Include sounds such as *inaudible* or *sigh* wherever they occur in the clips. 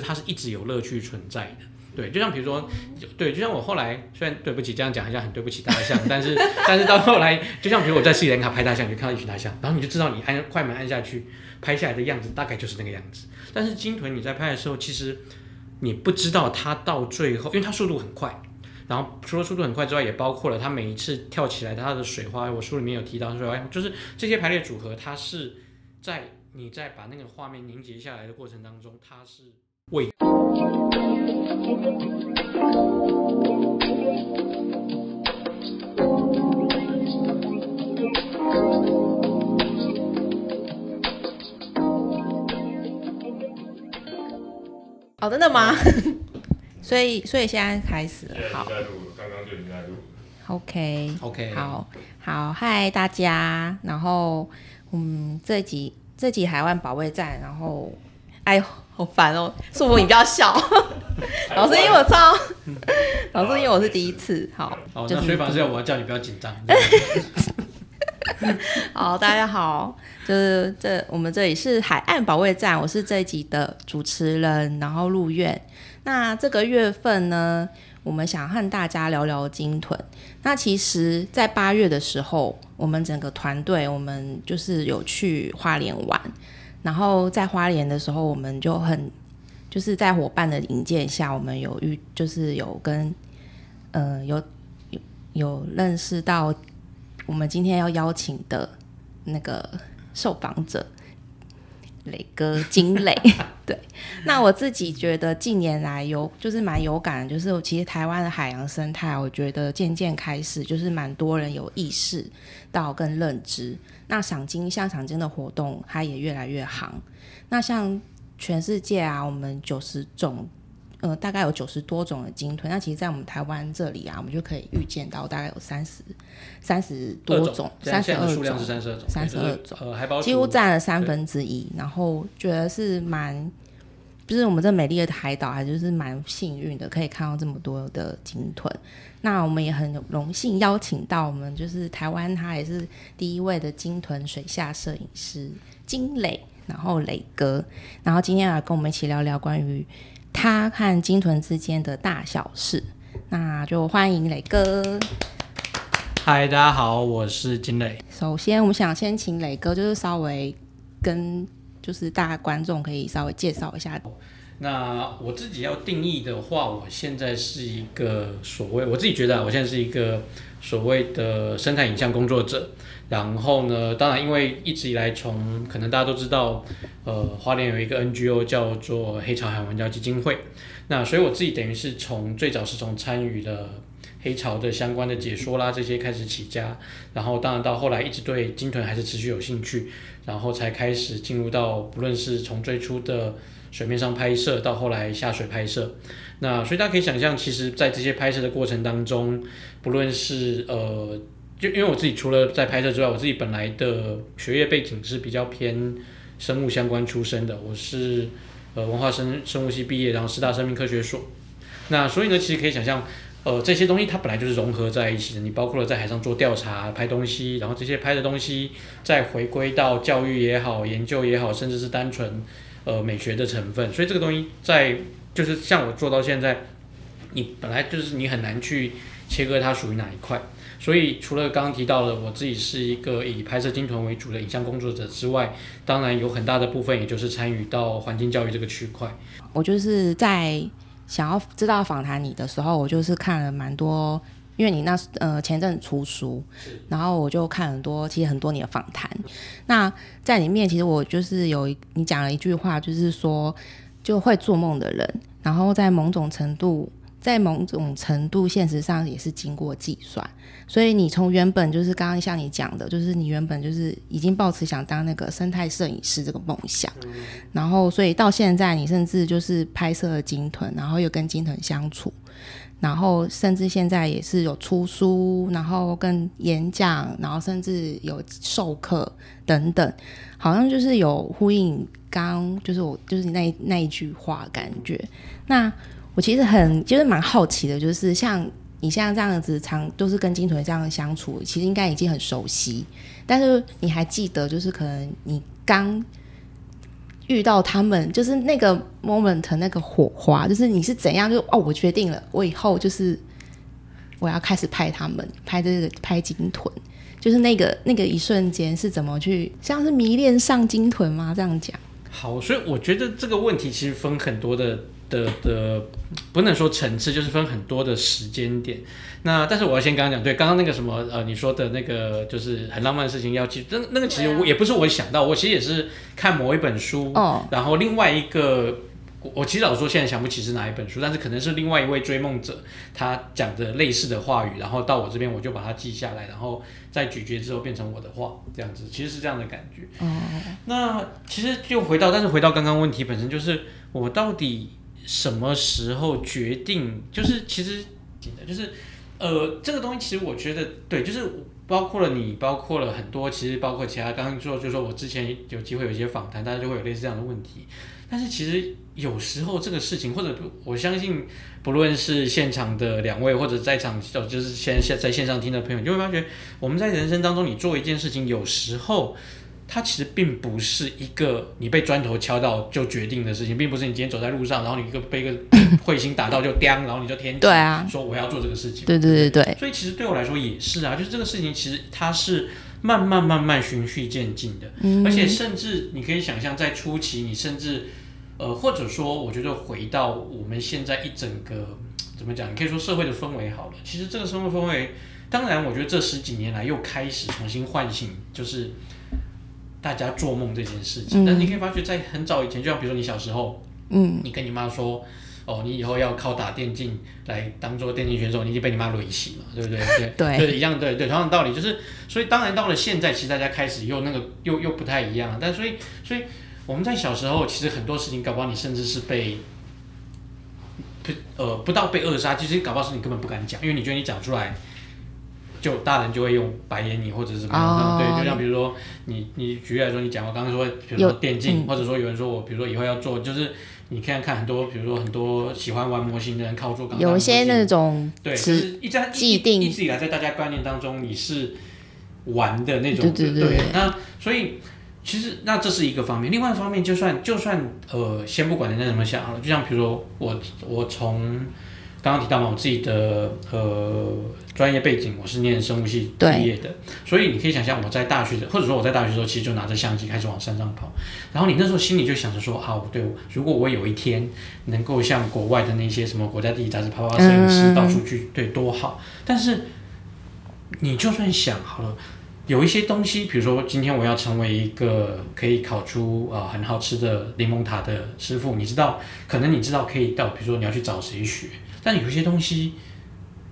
它是一直有乐趣存在的。对，就像比如说，对，就像我后来虽然对不起这样讲一下很对不起大象，*laughs* 但是但是到后来，就像比如我在斯里兰卡拍大象，你就看到一群大象，然后你就知道你按快门按下去拍下来的样子大概就是那个样子。但是鲸豚你在拍的时候，其实你不知道它到最后，因为它速度很快，然后除了速度很快之外，也包括了它每一次跳起来它的水花，我书里面有提到说，就是这些排列组合，它是在你在把那个画面凝结下来的过程当中，它是为。哦，真的吗？*laughs* 所以，所以现在开始了。好，在录，刚刚就已经在录。OK，OK，好，好，嗨，大家。然后，嗯，这集这集海湾保卫战，然后，哎呦，好烦哦！束缚你不要笑，*laughs* 老师，因为我超，老师，因为我是第一次。好，好，就是、那所以反正我要叫你不要紧张。*laughs* 好，大家好，就是这我们这里是海岸保卫战，我是这一集的主持人，然后入院。那这个月份呢，我们想和大家聊聊鲸豚。那其实，在八月的时候，我们整个团队，我们就是有去花莲玩。然后在花莲的时候，我们就很就是在伙伴的引荐下，我们有遇，就是有跟嗯有有有认识到。我们今天要邀请的那个受访者，磊哥金磊，*laughs* 对。那我自己觉得近年来有就是蛮有感，就是其实台湾的海洋生态，我觉得渐渐开始就是蛮多人有意识到跟认知。那赏金像赏金的活动，它也越来越行。那像全世界啊，我们九十种。呃，大概有九十多种的鲸豚，那其实，在我们台湾这里啊，我们就可以预见到大概有三十三十多种，三十二种，三十二种，呃，几乎占了三分之一。然后觉得是蛮，就是我们这美丽的海岛，还就是蛮幸运的，可以看到这么多的鲸豚。那我们也很荣幸邀请到我们，就是台湾，他也是第一位的鲸豚水下摄影师金磊，然后磊哥，然后今天来跟我们一起聊聊关于。他和金豚之间的大小事，那就欢迎磊哥。嗨，大家好，我是金磊。首先，我们想先请磊哥，就是稍微跟就是大家观众可以稍微介绍一下。那我自己要定义的话，我现在是一个所谓，我自己觉得我现在是一个所谓的生态影像工作者。然后呢，当然，因为一直以来从可能大家都知道，呃，花莲有一个 NGO 叫做黑潮海洋文教基金会。那所以我自己等于是从最早是从参与了黑潮的相关的解说啦这些开始起家，然后当然到后来一直对鲸豚还是持续有兴趣，然后才开始进入到不论是从最初的水面上拍摄到后来下水拍摄。那所以大家可以想象，其实在这些拍摄的过程当中，不论是呃。就因为我自己除了在拍摄之外，我自己本来的学业背景是比较偏生物相关出身的，我是呃文化生生物系毕业，然后师大生命科学所。那所以呢，其实可以想象，呃这些东西它本来就是融合在一起的。你包括了在海上做调查、拍东西，然后这些拍的东西再回归到教育也好、研究也好，甚至是单纯呃美学的成分。所以这个东西在就是像我做到现在，你本来就是你很难去切割它属于哪一块。所以，除了刚刚提到的我自己是一个以拍摄鲸豚为主的影像工作者之外，当然有很大的部分，也就是参与到环境教育这个区块。我就是在想要知道访谈你的时候，我就是看了蛮多，因为你那呃前阵子出书，然后我就看很多，其实很多你的访谈。那在里面，其实我就是有你讲了一句话，就是说就会做梦的人，然后在某种程度。在某种程度，现实上也是经过计算，所以你从原本就是刚刚像你讲的，就是你原本就是已经抱持想当那个生态摄影师这个梦想，嗯、然后所以到现在你甚至就是拍摄了鲸豚，然后又跟鲸豚相处，然后甚至现在也是有出书，然后跟演讲，然后甚至有授课等等，好像就是有呼应刚就是我就是你那那一句话感觉。那。我其实很就是蛮好奇的，就是像你像这样子常都是跟金豚这样相处，其实应该已经很熟悉。但是你还记得，就是可能你刚遇到他们，就是那个 moment 那个火花，就是你是怎样就哦，我决定了，我以后就是我要开始拍他们，拍这个拍金豚，就是那个那个一瞬间是怎么去，像是迷恋上金豚吗？这样讲。好，所以我觉得这个问题其实分很多的。的的不能说层次，就是分很多的时间点。那但是我要先刚刚讲，对，刚刚那个什么呃，你说的那个就是很浪漫的事情要记，那那个其实我也不是我想到，我其实也是看某一本书，哦，然后另外一个我其实老说现在想不起是哪一本书，但是可能是另外一位追梦者他讲的类似的话语，然后到我这边我就把它记下来，然后再咀嚼之后变成我的话，这样子其实是这样的感觉。哦，那其实就回到，但是回到刚刚问题本身，就是我到底。什么时候决定？就是其实，就是，呃，这个东西其实我觉得对，就是包括了你，包括了很多，其实包括其他。刚刚说就说我之前有机会有一些访谈，大家就会有类似这样的问题。但是其实有时候这个事情，或者我相信，不论是现场的两位，或者在场就是现现在线上听的朋友，你就会发觉我们在人生当中，你做一件事情，有时候。它其实并不是一个你被砖头敲到就决定的事情，并不是你今天走在路上，然后你一个被一个 *coughs* 彗星打到就叮，然后你就天对啊，说我要做这个事情。对对对对。所以其实对我来说也是啊，就是这个事情其实它是慢慢慢慢循序渐进的，嗯，而且甚至你可以想象在初期，你甚至呃或者说我觉得回到我们现在一整个怎么讲，你可以说社会的氛围好了，其实这个社会氛围，当然我觉得这十几年来又开始重新唤醒，就是。大家做梦这件事情，嗯，但是你可以发觉，在很早以前，就像比如说你小时候，嗯，你跟你妈说，哦，你以后要靠打电竞来当做电竞选手，你已经被你妈雷死了，对不 *laughs* 对？对，对，对，一样，对对，同样的道理，就是，所以当然到了现在，其实大家开始又那个又又不太一样，但所以所以我们在小时候，其实很多事情搞不好你甚至是被，不呃不到被扼杀，其实搞不好是你根本不敢讲，因为你觉得你讲出来。就大人就会用白眼你，或者是什么样？哦、对，就像比如说你，你举例来说，你讲我刚刚说，比如说电竞，或者说有人说我，比如说以后要做，就是你看看很多，比如说很多喜欢玩模型的人靠做，有一些那种对，就是一直既定一直以来在大家观念当中你是玩的那种，对对对。那所以其实那这是一个方面，另外一方面就算就算呃，先不管人家怎么想了，就像比如说我我从。刚刚提到嘛，我自己的呃专业背景，我是念生物系毕业的，所以你可以想象我在大学的，或者说我在大学的时候，其实就拿着相机开始往山上跑。然后你那时候心里就想着说，啊，对，如果我有一天能够像国外的那些什么国家地理杂志啪啪啪摄影师到处去，对，多好。但是你就算想好了，有一些东西，比如说今天我要成为一个可以烤出啊、呃、很好吃的柠檬塔的师傅，你知道，可能你知道可以到，比如说你要去找谁学。但有些东西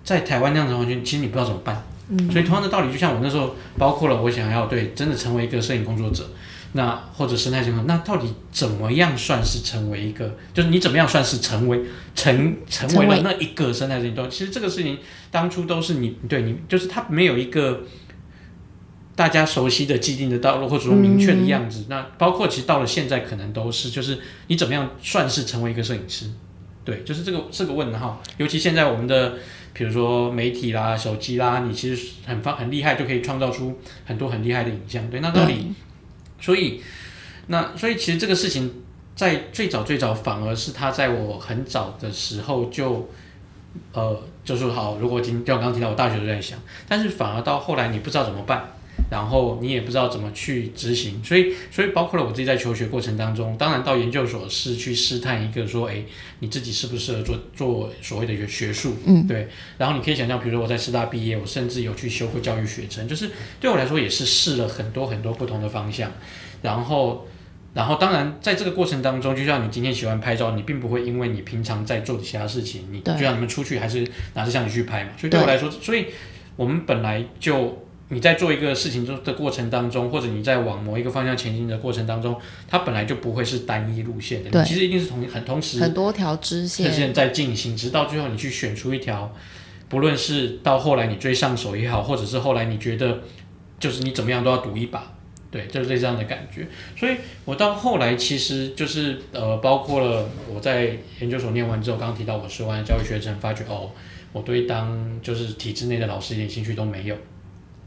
在台湾那样子完全，其实你不知道怎么办。嗯。所以同样的道理，就像我那时候，包括了我想要对真的成为一个摄影工作者，那或者生态生活，那到底怎么样算是成为一个？就是你怎么样算是成为成成为了那一个生态摄影？其实这个事情当初都是你对你，就是它没有一个大家熟悉的既定的道路，或者说明确的样子。嗯。那包括其实到了现在，可能都是就是你怎么样算是成为一个摄影师？对，就是这个这个问号，尤其现在我们的，比如说媒体啦、手机啦，你其实很方很厉害，就可以创造出很多很厉害的影像。对，那到底，所以，那所以其实这个事情在最早最早，反而是他在我很早的时候就，呃，就说好，如果今就我刚刚提到我大学都在想，但是反而到后来你不知道怎么办。然后你也不知道怎么去执行，所以所以包括了我自己在求学过程当中，当然到研究所是去试探一个说，哎，你自己适不适合做做所谓的学学术，嗯，对。然后你可以想象，比如说我在师大毕业，我甚至有去修过教育学程，就是对我来说也是试了很多很多不同的方向。然后然后当然在这个过程当中，就像你今天喜欢拍照，你并不会因为你平常在做的其他事情，你就像你们出去还是拿着相机去拍嘛。所以对我来说，所以我们本来就。你在做一个事情中的过程当中，或者你在往某一个方向前进的过程当中，它本来就不会是单一路线的。你其实一定是同很同时很多条支线线在进行，直到最后你去选出一条，不论是到后来你追上手也好，或者是后来你觉得就是你怎么样都要赌一把，对，就是这样的感觉。所以我到后来其实就是呃，包括了我在研究所念完之后，刚刚提到我说完教育学程，发觉哦，我对当就是体制内的老师一点兴趣都没有。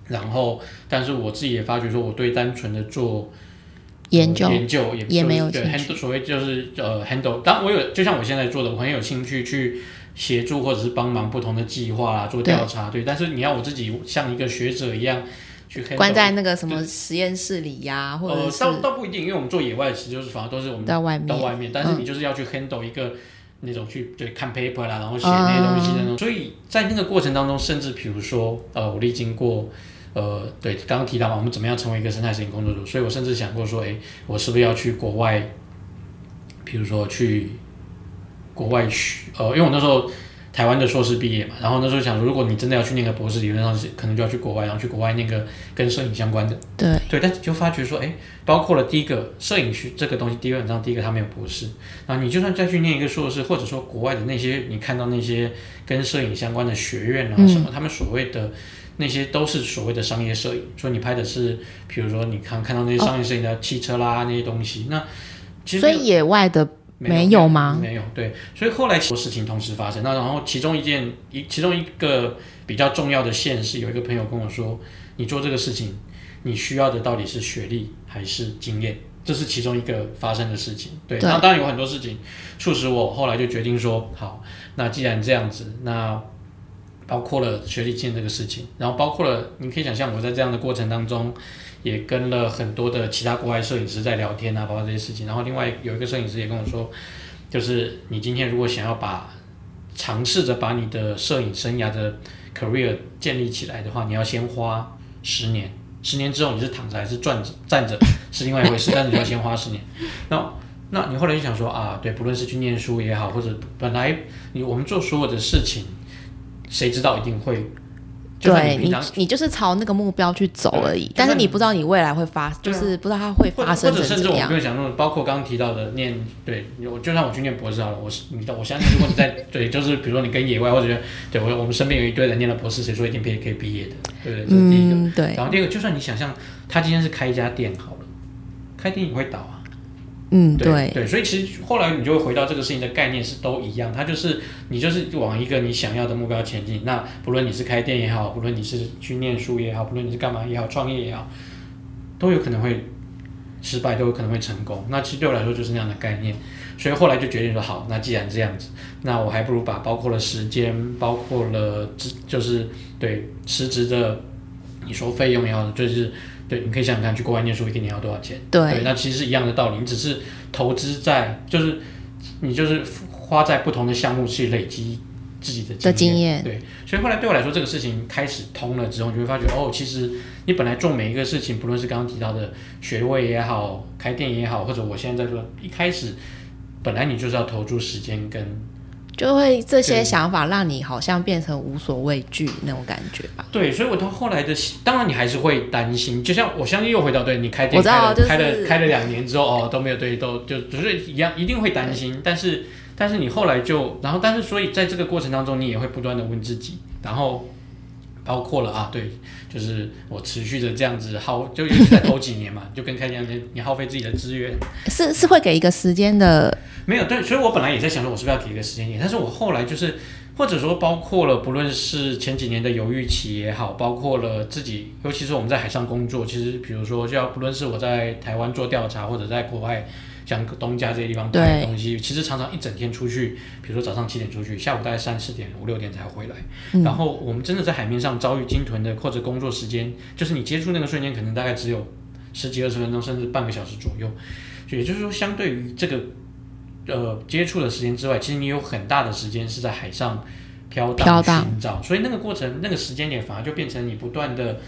然后，但是我自己也发觉说，我对单纯的做研究研究也也没有对 handle 所谓就是呃 handle，当我有就像我现在做的，我很有兴趣去协助或者是帮忙不同的计划啊，做调查，对，对。但是你要我自己像一个学者一样去 handle, 关在那个什么实验室里呀、啊，或者是、呃、倒倒不一定，因为我们做野外其实就是反而都是我们到外面，到外面，但是你就是要去 handle 一个、嗯、那种去对看 paper 啦，然后写那些东西的那种、嗯。所以在那个过程当中，甚至比如说呃，我历经过。呃，对，刚刚提到嘛，我们怎么样成为一个生态摄影工作者？所以我甚至想过说，诶，我是不是要去国外？比如说去国外去，呃，因为我那时候台湾的硕士毕业嘛，然后那时候想说，如果你真的要去念个博士，理论上是可能就要去国外，然后去国外念个跟摄影相关的。对对，但就发觉说，诶，包括了第一个摄影学这个东西，基本上第一个他没有博士，然后你就算再去念一个硕士，或者说国外的那些你看到那些跟摄影相关的学院啊什么，嗯、他们所谓的。那些都是所谓的商业摄影，所以你拍的是，比如说你看看到那些商业摄影的汽车啦、哦、那些东西，那其实所以野外的没有吗？没有，对，所以后来很多事情同时发生，那然后其中一件一其中一个比较重要的线是，有一个朋友跟我说，你做这个事情，你需要的到底是学历还是经验？这是其中一个发生的事情，对。对，那当然有很多事情促使我后来就决定说，好，那既然这样子，那。包括了学历经验这个事情，然后包括了你可以想象我在这样的过程当中，也跟了很多的其他国外摄影师在聊天啊，包括这些事情。然后另外有一个摄影师也跟我说，就是你今天如果想要把尝试着把你的摄影生涯的 career 建立起来的话，你要先花十年，十年之后你是躺着还是站着站着 *laughs* 是另外一回事，但是你要先花十年。那那你后来就想说啊，对，不论是去念书也好，或者本来你我们做所有的事情。谁知道一定会？对你，你就是朝那个目标去走而已。但是你不知道你未来会发，就是不知道它会发生。或者甚至我不用想，包括刚刚提到的念，对，我就算我去念博士好了，我是你，我相信如果你在 *laughs* 对，就是比如说你跟野外或者对我，我们身边有一堆人念了博士，谁说一定可以可以毕业的？对不对？这是第一个。嗯，对。然后第二个，就算你想象他今天是开一家店好了，开店也会倒啊。嗯，对对，对，所以其实后来你就会回到这个事情的概念是都一样，它就是你就是往一个你想要的目标前进。那不论你是开店也好，不论你是去念书也好，不论你是干嘛也好，创业也好，都有可能会失败，都有可能会成功。那其实对我来说就是那样的概念。所以后来就决定说，好，那既然这样子，那我还不如把包括了时间，包括了就是对辞职的你说费用也好，就是。对，你可以想想看，去国外念书一年要多少钱？对，对，那其实是一样的道理，你只是投资在，就是你就是花在不同的项目去累积自己的经验，经验。对，所以后来对我来说，这个事情开始通了之后，你就会发觉，哦，其实你本来做每一个事情，不论是刚刚提到的学位也好，开店也好，或者我现在在做，一开始本来你就是要投注时间跟。就会这些想法让你好像变成无所畏惧那种感觉吧。对，所以我到后来的，当然你还是会担心。就像我相信又回到对你开店开了、就是、开了开了两年之后哦都没有对都就只是一样一定会担心。但是但是你后来就然后但是所以在这个过程当中你也会不断的问自己，然后包括了啊对，就是我持续的这样子耗就一直在头几年嘛，*laughs* 就跟开店你你耗费自己的资源是是会给一个时间的。没有对，所以我本来也在想说，我是不是要给一个时间点？但是我后来就是，或者说包括了，不论是前几年的犹豫期也好，包括了自己，尤其是我们在海上工作，其实比如说，就要不论是我在台湾做调查，或者在国外像东家这些地方拍东西，其实常常一整天出去，比如说早上七点出去，下午大概三四点、五六点才回来。嗯。然后我们真的在海面上遭遇鲸豚的或者工作时间，就是你接触那个瞬间，可能大概只有十几二十分钟，甚至半个小时左右。也就是说，相对于这个。呃，接触的时间之外，其实你有很大的时间是在海上飘荡寻找，所以那个过程、那个时间点反而就变成你不断的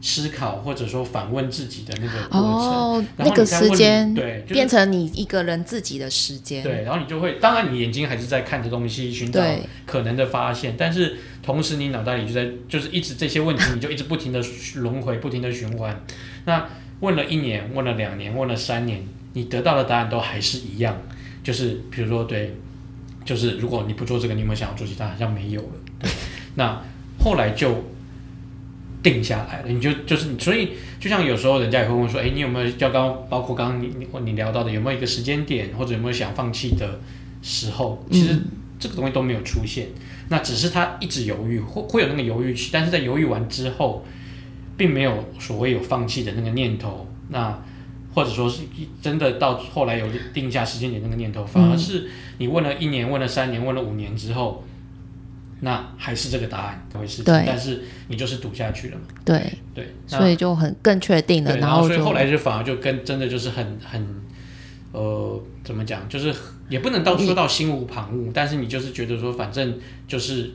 思考，或者说反问自己的那个过程。哦，那个时间对，变成你一个人自己的时间。对，然后你就会，当然你眼睛还是在看着东西，寻找可能的发现，但是同时你脑袋里就在，就是一直这些问题，你就一直不停的轮回，不停的循环。那问了一年，问了两年，问了三年，你得到的答案都还是一样。就是比如说，对，就是如果你不做这个，你有没有想要做其他？好像没有了。对，那后来就定下来了。你就就是，所以就像有时候人家也会问说，哎，你有没有？就刚包括刚刚你你你聊到的，有没有一个时间点，或者有没有想放弃的时候？其实这个东西都没有出现。嗯、那只是他一直犹豫，会会有那个犹豫期，但是在犹豫完之后，并没有所谓有放弃的那个念头。那或者说是真的到后来有定下时间点那个念头，反而是你问了一年、问了三年、问了五年之后，那还是这个答案回事。对，但是你就是赌下去了嘛。对对，所以就很更确定了。然后所以后来就反而就跟真的就是很很呃，怎么讲，就是也不能到说到心无旁骛，但是你就是觉得说，反正就是。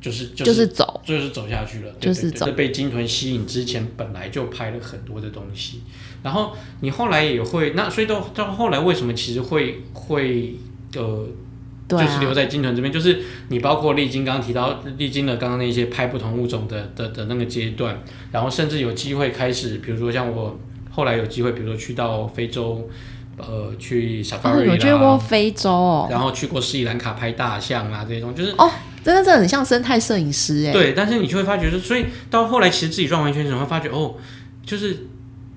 就是就是、就是走，就是走下去了，就是走。被鲸豚吸引之前，本来就拍了很多的东西，然后你后来也会那，所以到到后来为什么其实会会呃，就是留在金豚这边，就是你包括历经刚刚提到历经了刚刚那些拍不同物种的的的那个阶段，然后甚至有机会开始，比如说像我后来有机会，比如说去到非洲，呃，去 Safari 啦，有去过非洲哦，然后去过斯里兰卡拍大象啊这些东西，就是哦。真的是很像生态摄影师哎，对，但是你就会发觉，所以到后来其实自己转完圈之后，会发觉哦，就是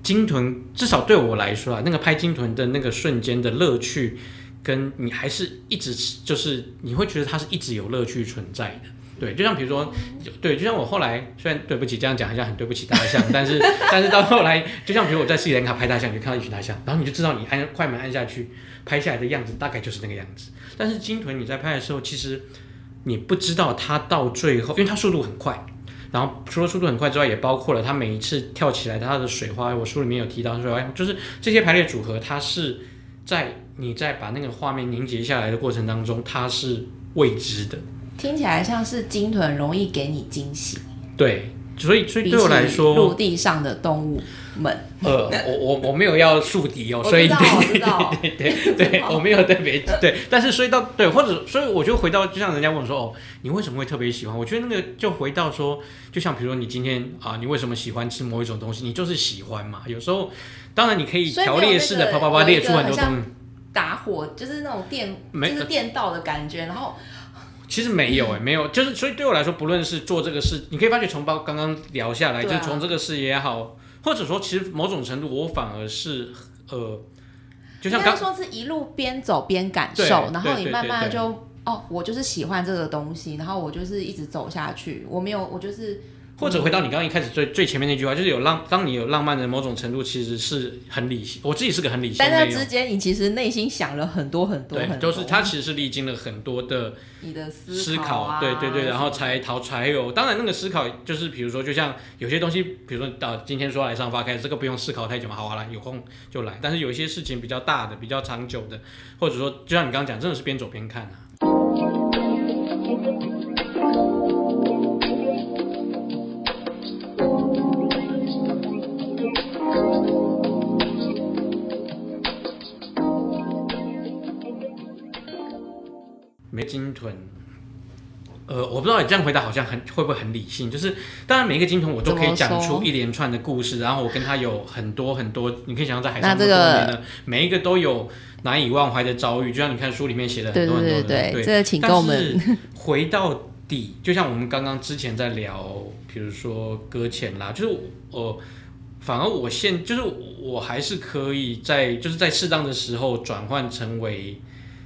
鲸豚，至少对我来说啊，那个拍鲸豚的那个瞬间的乐趣，跟你还是一直就是你会觉得它是一直有乐趣存在的，对，就像比如说，对，就像我后来虽然对不起这样讲，好像很对不起大象，*laughs* 但是但是到后来，就像比如我在斯里兰卡拍大象，你就看到一群大象，然后你就知道你按快门按下去拍下来的样子大概就是那个样子，但是鲸豚你在拍的时候，其实。你不知道它到最后，因为它速度很快，然后除了速度很快之外，也包括了它每一次跳起来它的水花。我书里面有提到说，就是这些排列组合，它是在你在把那个画面凝结下来的过程当中，它是未知的。听起来像是鲸豚容易给你惊喜。对，所以所以对我来说，陆地上的动物。们呃，我我我没有要树敌哦，所以对对对对对，*laughs* *laughs* 我没有特别对，但是所以到对，或者所以我就回到，就像人家问我说哦，你为什么会特别喜欢？我觉得那个就回到说，就像比如说你今天啊，你为什么喜欢吃某一种东西？你就是喜欢嘛。有时候当然你可以条列式的啪啪啪列出很多东西，打火就是那种电，就是电道的感觉，然后 *laughs* 其实没有哎、欸，没有，就是所以对我来说，不论是做这个事，你可以发觉从包刚刚聊下来，就是从这个事也好。或者说，其实某种程度，我反而是呃，就像刚刚说，是一路边走边感受，然后你慢慢就哦，我就是喜欢这个东西，然后我就是一直走下去，我没有，我就是。或者回到你刚刚一开始最最前面那句话，就是有浪，当你有浪漫的某种程度，其实是很理性。我自己是个很理性，但是之间你其实内心想了很多很多很多，都、就是他其实是历经了很多的你的思考，啊、对对对，然后才逃才有。当然那个思考就是比如说，就像有些东西，比如说到今天说来上发开始，这个不用思考太久嘛，好啊来有空就来。但是有一些事情比较大的、比较长久的，或者说就像你刚刚讲，真的是边走边看啊。没鲸豚，呃，我不知道你这样回答好像很会不会很理性？就是当然每一个鲸豚我都可以讲出一连串的故事，然后我跟他有很多很多，你可以想象在海上这么多年的，每一个都有难以忘怀的遭遇，就像你看书里面写的很多很多的。对对对，这个请跟我们。但是回到底，就像我们刚刚之前在聊，比如说搁浅啦，就是呃，反而我现就是我还是可以在就是在适当的时候转换成为。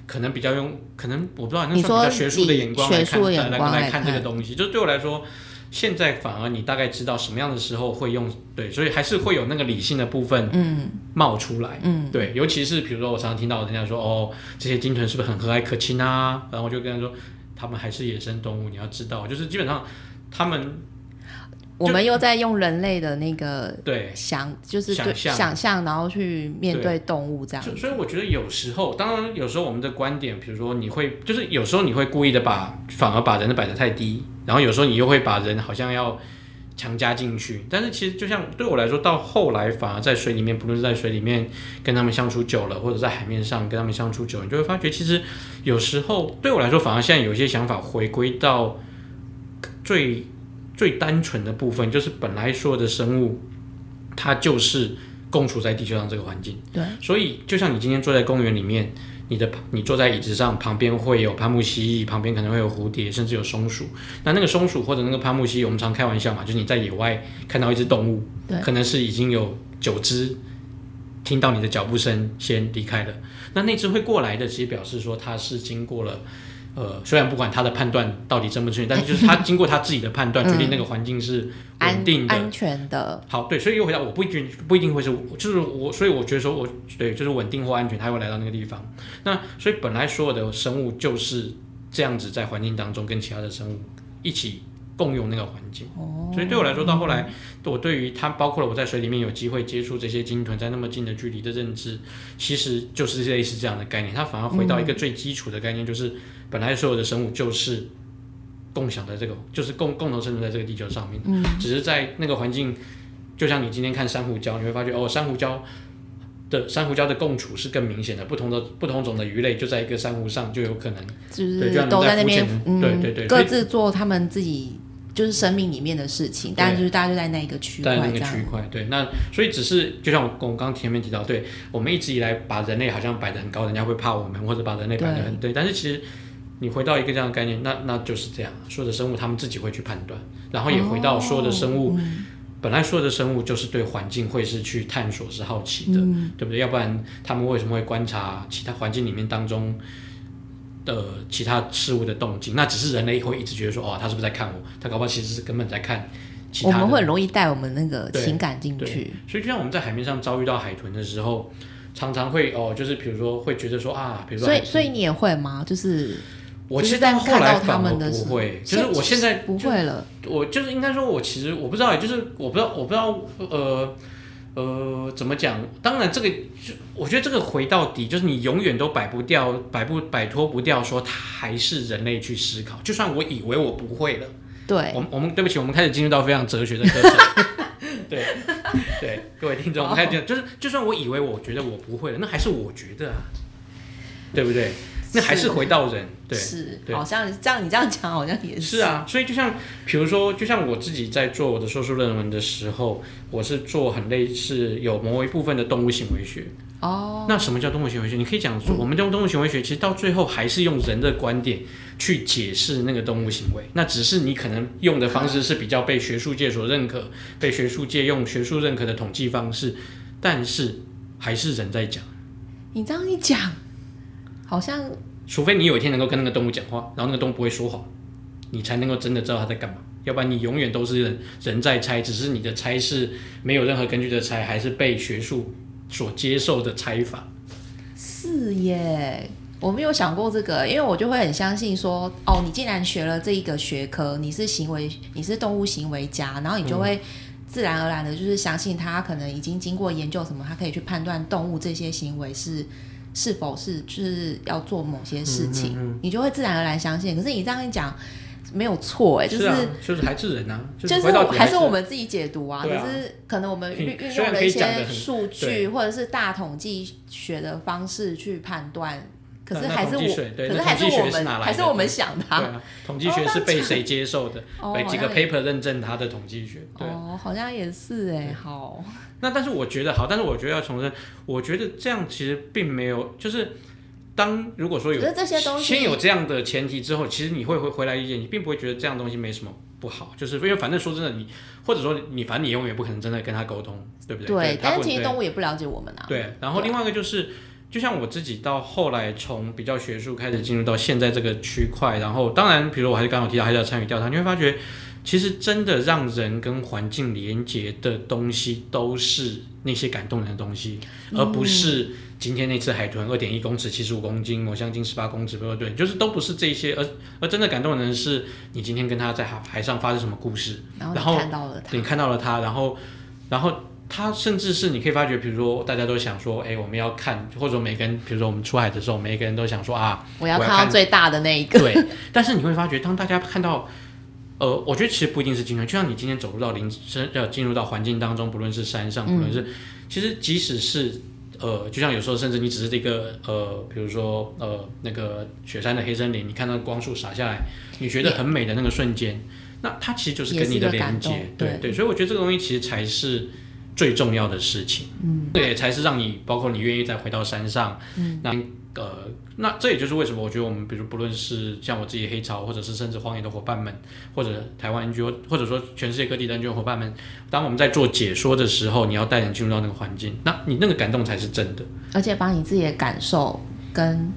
可能比较用，可能我不知道，那算比较学术的眼光来看，来来，来看这个东西。就对我来说，现在反而你大概知道什么样的时候会用，对，所以还是会有那个理性的部分，嗯，冒出来，嗯，对，尤其是比如说我常常听到人家说，哦，这些鲸豚是不是很和蔼可亲啊？然后我就跟他说，他们还是野生动物，你要知道，就是基本上他们。我们又在用人类的那个对想，就是对想象，然后去面对动物这样子。所以我觉得有时候，当然有时候我们的观点，比如说你会，就是有时候你会故意的把反而把人的摆得太低，然后有时候你又会把人好像要强加进去。但是其实就像对我来说，到后来反而在水里面，不论是在水里面跟他们相处久了，或者在海面上跟他们相处久了，你就会发觉，其实有时候对我来说，反而现在有一些想法回归到最。最单纯的部分就是，本来所有的生物，它就是共处在地球上这个环境。对，所以就像你今天坐在公园里面，你的你坐在椅子上，旁边会有攀木蜥蜴，旁边可能会有蝴蝶，甚至有松鼠。那那个松鼠或者那个攀木蜥蜴，我们常开玩笑嘛，就是你在野外看到一只动物，对，可能是已经有九只听到你的脚步声先离开了，那那只会过来的，其实表示说它是经过了。呃，虽然不管他的判断到底正不正确，但是就是他经过他自己的判断，决定那个环境是稳定的、安、安全的。好，对，所以又回到我不一定不一定会是，就是我，所以我觉得说我对就是稳定或安全，他会来到那个地方。那所以本来所有的生物就是这样子在环境当中跟其他的生物一起。共用那个环境，所以对我来说，到后来，我对于它，包括了我在水里面有机会接触这些鲸豚，在那么近的距离的认知，其实就是类似这样的概念。它反而回到一个最基础的概念，就是本来所有的生物就是共享的这个，就是共共同生存在这个地球上面。嗯。只是在那个环境，就像你今天看珊瑚礁，你会发觉哦，珊瑚礁的珊瑚礁的共处是更明显的，不同的不同种的鱼类就在一个珊瑚上就有可能，就是都在那边，对对对，各自做他们自己。就是生命里面的事情，但是就是大家就在那一个区块，在那个区块，对，那所以只是就像我我刚刚前面提到，对我们一直以来把人类好像摆得很高，人家会怕我们，或者把人类摆得很对，对，但是其实你回到一个这样的概念，那那就是这样，所有的生物他们自己会去判断，然后也回到所有的生物，本来所有的生物就是对环境会是去探索，是好奇的，嗯、对不对？要不然他们为什么会观察其他环境里面当中？的其他事物的动静，那只是人类会一直觉得说，哦，他是不是在看我？他搞不好其实是根本在看其他。我们会很容易带我们那个情感进去。所以就像我们在海面上遭遇到海豚的时候，常常会哦，就是比如说会觉得说啊，比如说。所以所以你也会吗？就是我其实在后来反而不会，就是我现在不会了。我就是应该说，我其实我不知道，就是我不知道，我不知道，呃。呃，怎么讲？当然，这个就我觉得这个回到底，就是你永远都摆不掉、摆不摆脱不掉，说它还是人类去思考。就算我以为我不会了，对，我们我们对不起，我们开始进入到非常哲学的课程。*laughs* 对对，各位听众，我们开始就是，就算我以为我觉得我不会了，那还是我觉得啊，对不对？那还是回到人，对，是，好像这样，你这样讲好像也是。是啊，所以就像，比如说，就像我自己在做我的硕士论文的时候，我是做很类似有某一部分的动物行为学。哦。那什么叫动物行为学？你可以讲说，我们用动物行为学，其实到最后还是用人的观点去解释那个动物行为。那只是你可能用的方式是比较被学术界所认可，被学术界用学术认可的统计方式，但是还是人在讲。你这样一讲。好像，除非你有一天能够跟那个动物讲话，然后那个动物不会说谎，你才能够真的知道它在干嘛。要不然你永远都是人人在猜，只是你的猜是没有任何根据的猜，还是被学术所接受的猜法。是耶，我没有想过这个，因为我就会很相信说，哦，你既然学了这一个学科，你是行为，你是动物行为家，然后你就会自然而然的，就是相信他可能已经经过研究什么，他可以去判断动物这些行为是。是否是就是要做某些事情，嗯嗯嗯，你就会自然而然相信。可是你这样一讲，没有错哎，就是，就是还是人啊，就是还是我们自己解读啊。可、啊、是可能我们运运用了一些数据或者是大统计学的方式去判断。可是还是我，可是还是我们，还是我们想的。对啊，统计学是被谁接受的？被几个 paper 认证它的统计学。哦，好像也是哎，好。那但是我觉得好，但是我觉得要重申，我觉得这样其实并没有，就是当如果说有这些东西先有这样的前提之后，其实你会回回来一点，你并不会觉得这样东西没什么不好，就是因为反正说真的，你或者说你反正你永远不可能真的跟他沟通，对不对？对，但是其实动物也不了解我们啊。对，然后另外一个就是。就像我自己到后来从比较学术开始进入到现在这个区块，然后当然，比如我还是刚刚提到还是要参与调查，你会发觉，其实真的让人跟环境连接的东西，都是那些感动人的东西，而不是今天那只海豚二点一公尺七十五公斤，抹香鲸十八公尺，不对，就是都不是这些，而而真的感动人的是你今天跟他在海海上发生什么故事，然后你看到了他，你看到了他，然后然后。他甚至是你可以发觉，比如说大家都想说，哎，我们要看，或者每个人，比如说我们出海的时候，每一个人都想说啊，我要看到最大的那一个。对，但是你会发觉，当大家看到，呃，我觉得其实不一定是精神，就像你今天走入到林深，要进入到环境当中，不论是山上，不论是，嗯、其实即使是呃，就像有时候甚至你只是这个呃，比如说呃那个雪山的黑森林，你看到光束洒下来，你觉得很美的那个瞬间，那它其实就是跟你的连接，对对，对，所以我觉得这个东西其实才是。最重要的事情，嗯，对，才是让你包括你愿意再回到山上，嗯，那呃，那这也就是为什么我觉得我们，比如不论是像我自己黑潮，或者是甚至荒野的伙伴们，或者台湾 NGO，或者说全世界各地的 NGO 伙伴们，当我们在做解说的时候，你要带人进入到那个环境，那你那个感动才是真的，而且把你自己的感受跟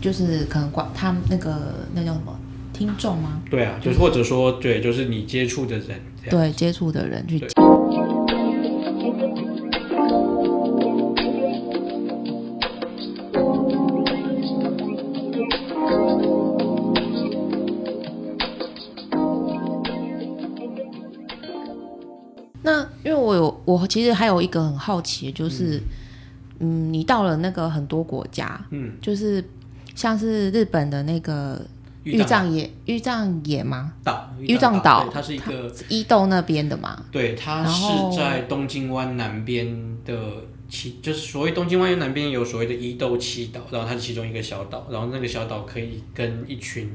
就是可能管他们那个那叫什么听众吗？对啊，就是或者说对，就是你接触的人，对接触的人去我其实还有一个很好奇，就是。嗯嗯，你到了那个很多国家，嗯，就是像是日本的那个玉藏野，玉藏野吗？岛，玉藏岛，它是一个伊豆那边的嘛？对，它是在东京湾南边的七，就是所谓东京湾南边有所谓的伊豆七岛，然后它是其中一个小岛，然后那个小岛可以跟一群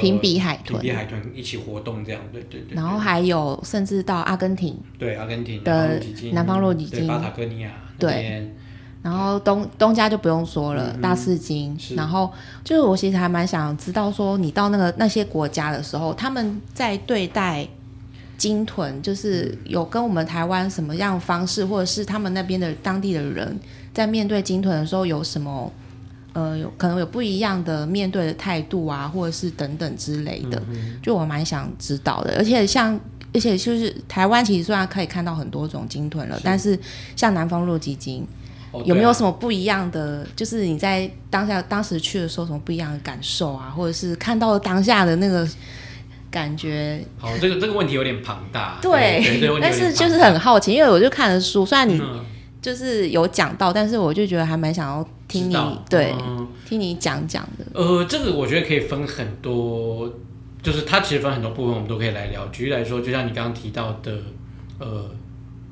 平比海豚、平比海豚一起活动，这样，对对对。然后还有甚至到阿根廷，对阿根廷的南方洛基金、巴塔哥尼亚，对。然后东东家就不用说了，嗯、大四金。然后就是我其实还蛮想知道说，你到那个那些国家的时候，他们在对待鲸豚，就是有跟我们台湾什么样方式，或者是他们那边的当地的人在面对鲸豚的时候有什么呃，有可能有不一样的面对的态度啊，或者是等等之类的，嗯、就我蛮想知道的。而且像而且就是台湾其实虽然可以看到很多种鲸豚了，是但是像南方洛基鲸。有没有什么不一样的？哦啊、就是你在当下当时去的时候，什么不一样的感受啊，或者是看到当下的那个感觉？好，这个这个问题有点庞大。对，但是就是很好奇，因为我就看了书，虽然你就是有讲到，嗯、但是我就觉得还蛮想要听你对、嗯、听你讲讲的。呃，这个我觉得可以分很多，就是它其实分很多部分，我们都可以来聊。举例来说，就像你刚刚提到的，呃。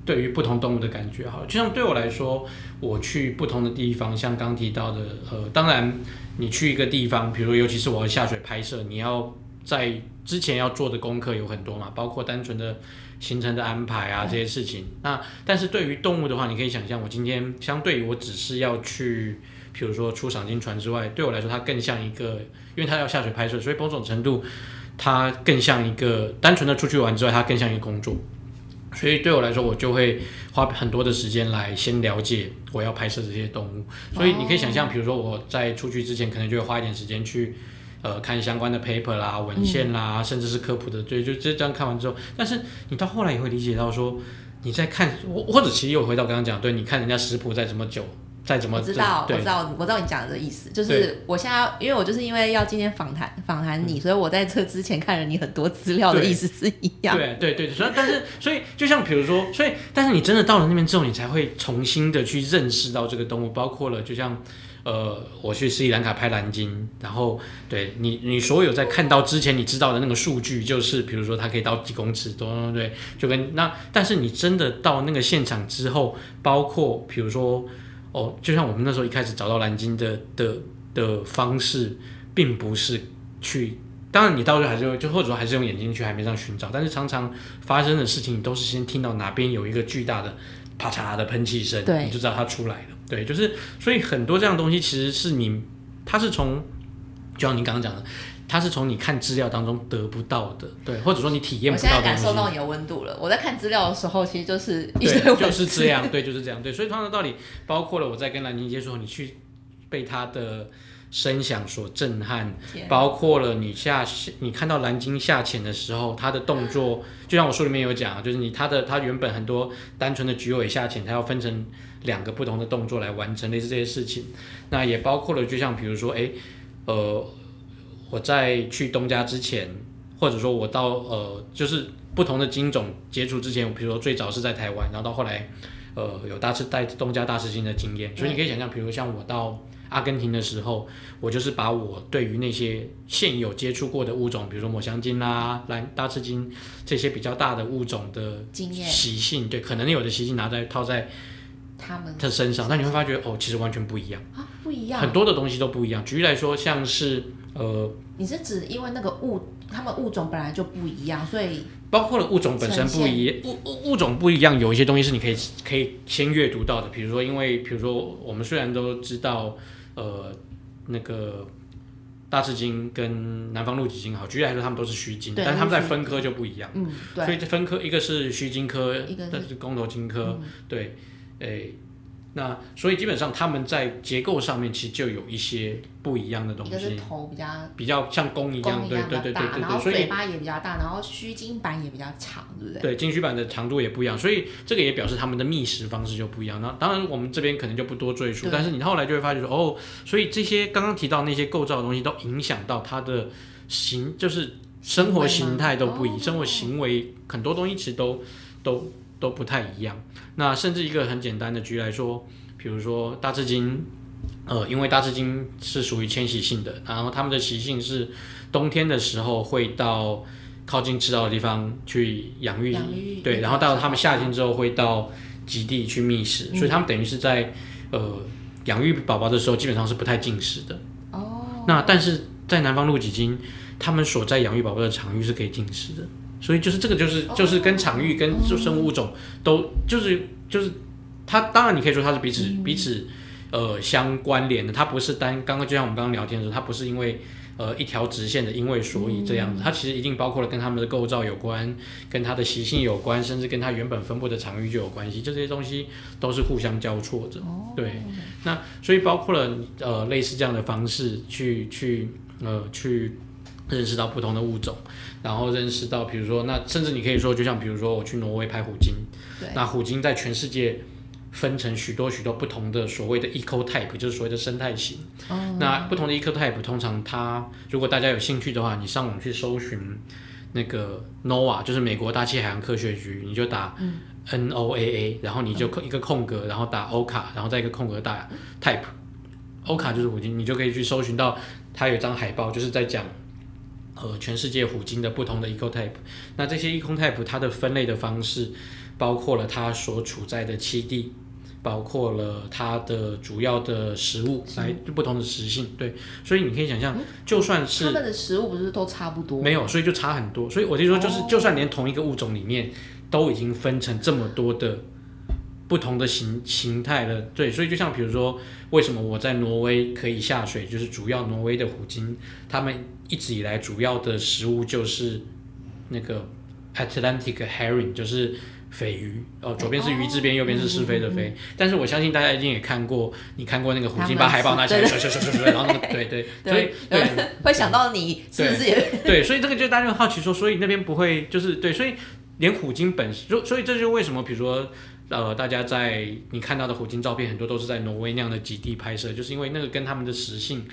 对于不同动物的感觉，好，就像对我来说，我去不同的地方，像刚提到的，呃，当然你去一个地方，比如说尤其是我要下水拍摄，你要在之前要做的功课有很多嘛，包括单纯的行程的安排啊这些事情。嗯、那但是对于动物的话，你可以想象，我今天相对于我只是要去，比如说出赏金船之外，对我来说，它更像一个，因为它要下水拍摄，所以某种程度，它更像一个单纯的出去玩之外，它更像一个工作。所以对我来说，我就会花很多的时间来先了解我要拍摄这些动物。所以你可以想象，比如说我在出去之前，可能就会花一点时间去，呃，看相关的 paper 啦、文献啦，甚至是科普的。对，就这这样看完之后，但是你到后来也会理解到说，你在看，或者其实又回到刚刚讲，对，你看人家食谱再怎么久。再怎么我知道，我知道，我知道你讲的这意思，就是我现在，因为我就是因为要今天访谈访谈你，嗯、所以我在这之前看了你很多资料的意思是一样。对对对，所以但是所以就像比如说，所以但是你真的到了那边之后，你才会重新的去认识到这个动物，包括了就像呃，我去斯里兰卡拍蓝鲸，然后对你你所有在看到之前你知道的那个数据，就是比如说它可以到几公尺，对对对，就跟那但是你真的到那个现场之后，包括比如说。哦，就像我们那时候一开始找到蓝鲸的的的方式，并不是去，当然你到时候还是用，就或者说还是用眼睛去海面上寻找，但是常常发生的事情，你都是先听到哪边有一个巨大的啪嚓的喷气声，对你就知道它出来了。对，就是所以很多这样东西其实是你，它是从，就像你刚刚讲的。它是从你看资料当中得不到的，对，或者说你体验不到的。我现在感受到你的温度了。我在看资料的时候，其实就是对，就是这样，对，就是这样，对。所以同样的道理，包括了我在跟蓝鲸接触后，你去被它的声响所震撼，包括了你下你看到蓝鲸下潜的时候，它的动作，就像我书里面有讲，就是你它的它原本很多单纯的举尾下潜，它要分成两个不同的动作来完成类似这些事情。那也包括了，就像比如说，哎，呃。我在去东家之前，或者说我到呃，就是不同的金种接触之前，比如说最早是在台湾，然后到后来，呃，有大吃带东家大吃金的经验，所以你可以想象，比如像我到阿根廷的时候，我就是把我对于那些现有接触过的物种，比如说抹香鲸啦、蓝大吃鲸这些比较大的物种的经验习性，对，可能有的习性拿在套在他们的身上，但你会发觉哦，其实完全不一样。啊，不一样，很多的东西都不一样。举例来说，像是。呃，你是指因为那个物，他们物种本来就不一样，所以包括了物种本身不一，物物物种不一样，有一些东西是你可以可以先阅读到的，比如说，因为比如说我们虽然都知道，呃，那个大赤金跟南方露脊金，好，举例来说，他们都是须金，但是它们在分科就不一样，嗯，对，所以这分科一个是须金科，一个是公头金科，嗯、对，诶。那所以基本上他们在结构上面其实就有一些不一样的东西。一个是头比较比较像弓一样，对对对对对，然后嘴巴也比较大，然后须筋板也比较长，对不对？对，鲸须板的长度也不一样，所以这个也表示他们的觅食方式就不一样。那当然我们这边可能就不多赘述，但是你后来就会发觉说，哦，所以这些刚刚提到那些构造的东西都影响到它的形，就是生活形态都不一样，生活行为很多东西其实都都都不太一样。那甚至一个很简单的局来说。比如说大赤金，呃，因为大赤金是属于迁徙性的，然后它们的习性是冬天的时候会到靠近赤道的地方去养育，养育对，然后到它们夏天之后会到极地去觅食，嗯、所以它们等于是在呃养育宝宝的时候基本上是不太进食的。哦。那但是在南方露脊鲸，它们所在养育宝宝的场域是可以进食的，所以就是这个就是就是跟场域跟就生物物种都就是就是。它当然，你可以说它是彼此、嗯、彼此，呃，相关联的。它不是单刚刚就像我们刚刚聊天的时候，它不是因为呃一条直线的因为所以这样子。它其实一定包括了跟它们的构造有关，跟它的习性有关，甚至跟它原本分布的场域就有关系。就这些东西都是互相交错着。哦、对，那所以包括了呃类似这样的方式去去呃去认识到不同的物种，然后认识到比如说那甚至你可以说，就像比如说我去挪威拍虎鲸，那虎鲸在全世界。分成许多许多不同的所谓的 ecotype，就是所谓的生态型。Oh. 那不同的 ecotype，通常它如果大家有兴趣的话，你上网去搜寻那个 NOAA，就是美国大气海洋科学局，你就打 N O A A，然后你就一个空格，然后打 OCA，然后再一个空格打 type，OCA 就是虎鲸，你就可以去搜寻到它有一张海报，就是在讲呃全世界虎鲸的不同的 ecotype。那这些 ecotype 它的分类的方式，包括了它所处在的栖地。包括了它的主要的食物，来不同的食性，对，所以你可以想象，就算是它们的食物不是都差不多，没有，所以就差很多。所以我就说，就是就算连同一个物种里面都已经分成这么多的不同的形形态的，对，所以就像比如说，为什么我在挪威可以下水，就是主要挪威的虎鲸，他们一直以来主要的食物就是那个 Atlantic herring，就是。鲱鱼哦，左边是鱼字边，右边是是非的非。但是我相信大家一定也看过，你看过那个虎鲸把海豹拿起来，甩甩甩甩甩，然后那个对对，所以对会想到你是不是也对？所以这个就大家会好奇说，所以那边不会就是对，所以连虎鲸本身，就所以这就为什么，比如说呃，大家在你看到的火星照片很多都是在挪威那样的极地拍摄，就是因为那个跟他们的食性。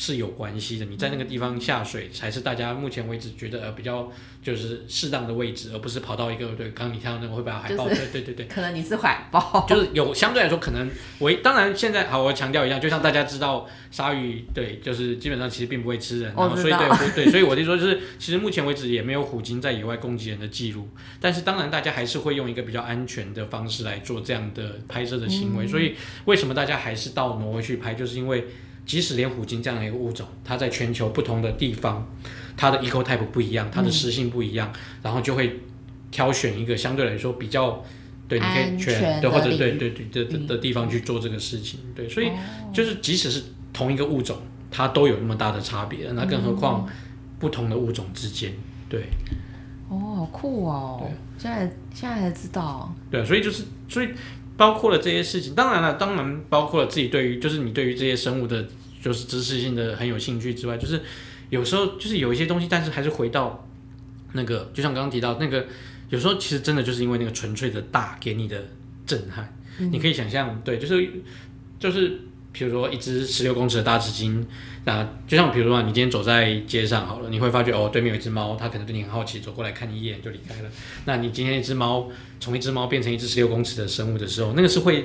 是有关系的，你在那个地方下水才是大家目前为止觉得呃比较就是适当的位置，而不是跑到一个对，刚刚你看到那个会把海豹，*laughs* 对对对对，可能你是海豹，就是有相对来说可能我当然现在好，我强调一下，就像大家知道鲨鱼对，就是基本上其实并不会吃人，然后所以对对，所以我就说就是其实目前为止也没有虎鲸在野外攻击人的记录，但是当然大家还是会用一个比较安全的方式来做这样的拍摄的行为，所以为什么大家还是到挪威去拍，就是因为。即使连虎鲸这样的一个物种，它在全球不同的地方，它的 ecotype 不一样，它的食性不一样，嗯、然后就会挑选一个相对来说比较对你可以全对或者对对对的的地方去做这个事情。对，所以就是即使是同一个物种，它都有那么大的差别，那更何况不同的物种之间，对。哦，好酷哦！对，现在现在才知道。对，所以就是所以。包括了这些事情，当然了，当然包括了自己对于，就是你对于这些生物的，就是知识性的很有兴趣之外，就是有时候就是有一些东西，但是还是回到那个，就像刚刚提到那个，有时候其实真的就是因为那个纯粹的大给你的震撼，嗯、你可以想象，对，就是就是。比如说一只十六公尺的大纸巾，那就像比如说你今天走在街上好了，你会发觉哦，对面有一只猫，它可能对你很好奇，走过来看你一眼就离开了。那你今天一只猫从一只猫变成一只十六公尺的生物的时候，那个是会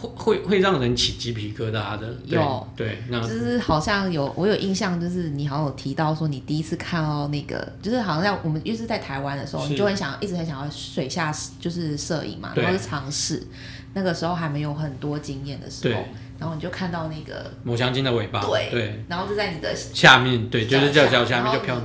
会会会让人起鸡皮疙瘩的。有。对，那就是好像有我有印象，就是你好像有提到说你第一次看到那个，就是好像在我们又是在台湾的时候，是。你就很想一直很想要水下就是摄影嘛，然后是尝试，那个时候还没有很多经验的时候。然后你就看到那个抹香鲸的尾巴，对，对。然后就在你的下面，对，就是脚脚下面就飘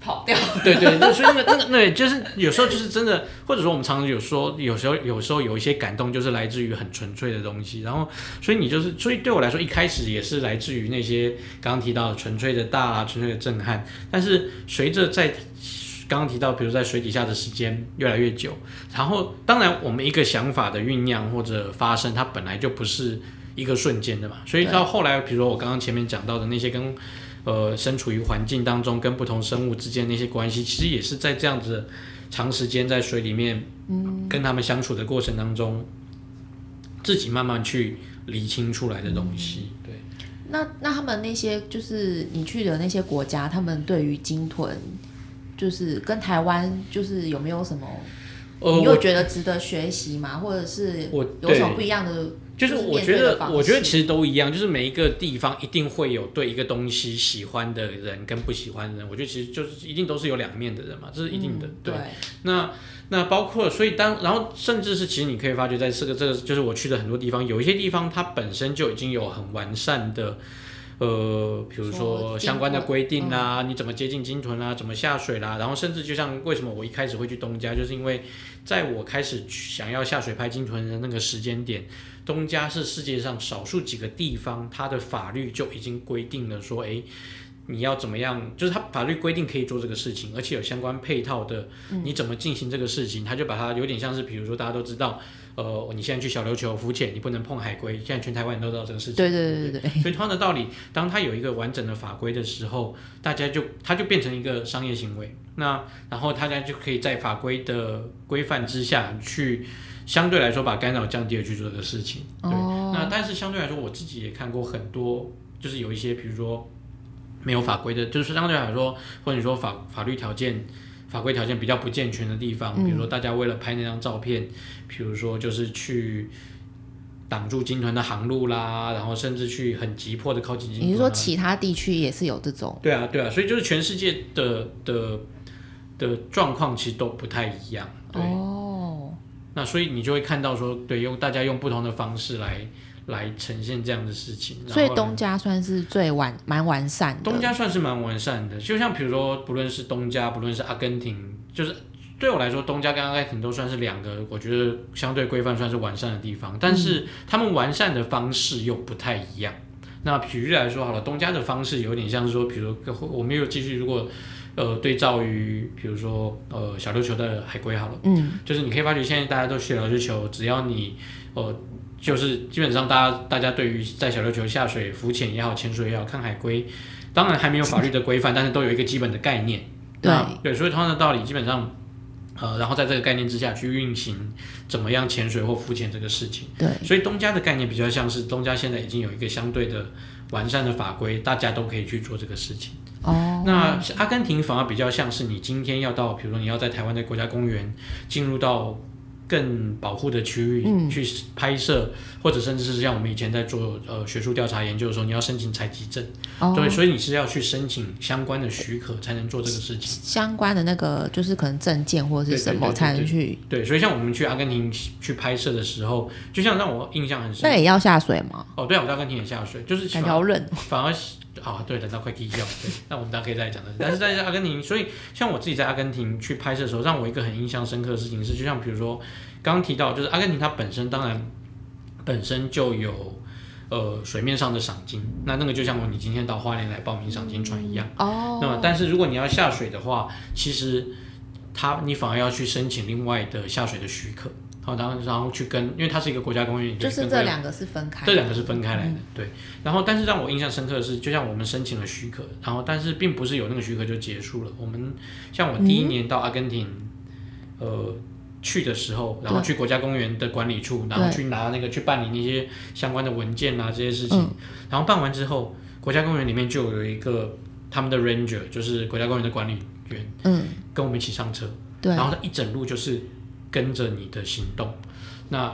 跑掉，对 *laughs* 对，那所以那个那个那就是有时候就是真的，或者说我们常常有说，有时候有时候有一些感动，就是来自于很纯粹的东西。然后，所以你就是，所以对我来说，一开始也是来自于那些刚刚提到的纯粹的大啊，纯粹的震撼。但是随着在刚刚提到，比如在水底下的时间越来越久，然后当然我们一个想法的酝酿或者发生，它本来就不是一个瞬间的嘛，所以到后来，比如说我刚刚前面讲到的那些跟呃身处于环境当中跟不同生物之间那些关系，其实也是在这样子长时间在水里面，嗯，跟他们相处的过程当中，自己慢慢去理清出来的东西，对。那那他们那些就是你去的那些国家，他们对于鲸豚，就是跟台湾就是有没有什么？呃，你又觉得值得学习吗？或者是有什么不一样的？就是我觉得，我觉得其实都一样，就是每一个地方一定会有对一个东西喜欢的人跟不喜欢的人。我觉得其实就是一定都是有两面的人嘛，这是一定的。嗯、对，那那包括所以当然后甚至是其实你可以发觉，在这个这个就是我去的很多地方，有一些地方它本身就已经有很完善的。呃，比如说相关的规定啦，嗯、你怎么接近鲸豚啦，怎么下水啦，然后甚至就像为什么我一开始会去东家，就是因为在我开始想要下水拍鲸豚的那个时间点，东家是世界上少数几个地方，它的法律就已经规定了说，哎，你要怎么样，就是它法律规定可以做这个事情，而且有相关配套的，你怎么进行这个事情，它就把它有点像是，比如说大家都知道。呃，你现在去小琉球浮潜，你不能碰海龟。现在全台湾人都知道这个事情。对对对对对。所以同样的道理，当它有一个完整的法规的时候，大家就它就变成一个商业行为。那然后大家就可以在法规的规范之下去，相对来说把干扰降低了去做这个事情。对。哦。那但是相对来说，我自己也看过很多，就是有一些，比如说没有法规的，就是相对来说，或者说法法律条件。法规条件比较不健全的地方，比如说大家为了拍那张照片，嗯、比如说就是去挡住金团的航路啦，然后甚至去很急迫的靠近鲸豚。你是说其他地区也是有这种？对啊，对啊，所以就是全世界的的的状况其实都不太一样。对。哦。那所以你就会看到说，对，用大家用不同的方式来。来呈现这样的事情，所以东家算是最完蛮完善的。东家算是蛮完善的，就像比如说，不论是东家，不论是阿根廷，就是对我来说，东家跟阿根廷都算是两个我觉得相对规范算是完善的地方，但是他们完善的方式又不太一样。嗯、那比喻来说好了，东家的方式有点像是说，比如我们又继续如果呃对照于，比如说呃小琉球的海龟好了，嗯，就是你可以发觉现在大家都去小琉球，只要你呃。就是基本上，大家大家对于在小琉球下水浮潜也好，潜水也好，看海龟，当然还没有法律的规范，但是都有一个基本的概念。对对，所以同样的道理，基本上，呃，然后在这个概念之下去运行怎么样潜水或浮潜这个事情。对，所以东家的概念比较像是东家现在已经有一个相对的完善的法规，大家都可以去做这个事情。哦，那阿根廷反而比较像是你今天要到，比如说你要在台湾的国家公园进入到。更保护的区域去拍摄，嗯，或者甚至是像我们以前在做呃学术调查研究的时候，你要申请采集证，哦，对，所以你是要去申请相关的许可才能做这个事情。相关的那个就是可能证件或者是什么才能去。对，所以像我们去阿根廷去拍摄的时候，就像让我印象很深。那也要下水吗？哦，对啊，我在阿根廷也下水，就是比较冷，反而。啊、哦，对，等到快踢掉。对，那我们大家可以再讲的。但是在阿根廷，所以像我自己在阿根廷去拍摄的时候，让我一个很印象深刻的事情是，就像比如说刚刚提到，就是阿根廷它本身当然本身就有呃水面上的赏金，那那个就像我你今天到花莲来报名赏金船一样。哦。那么，但是如果你要下水的话，其实它你反而要去申请另外的下水的许可。然后，然后去跟，因为它是一个国家公园，就是这两个是分开，这两个是分开来的，嗯、对。然后，但是让我印象深刻的是，就像我们申请了许可，然后但是并不是有那个许可就结束了。我们像我第一年到阿根廷，嗯、呃，去的时候，然后去国家公园的管理处，然后去拿那个去办理那些相关的文件啊这些事情，嗯、然后办完之后，国家公园里面就有一个他们的 ranger，就是国家公园的管理员，嗯，跟我们一起上车，对，然后他一整路就是。跟着你的行动，那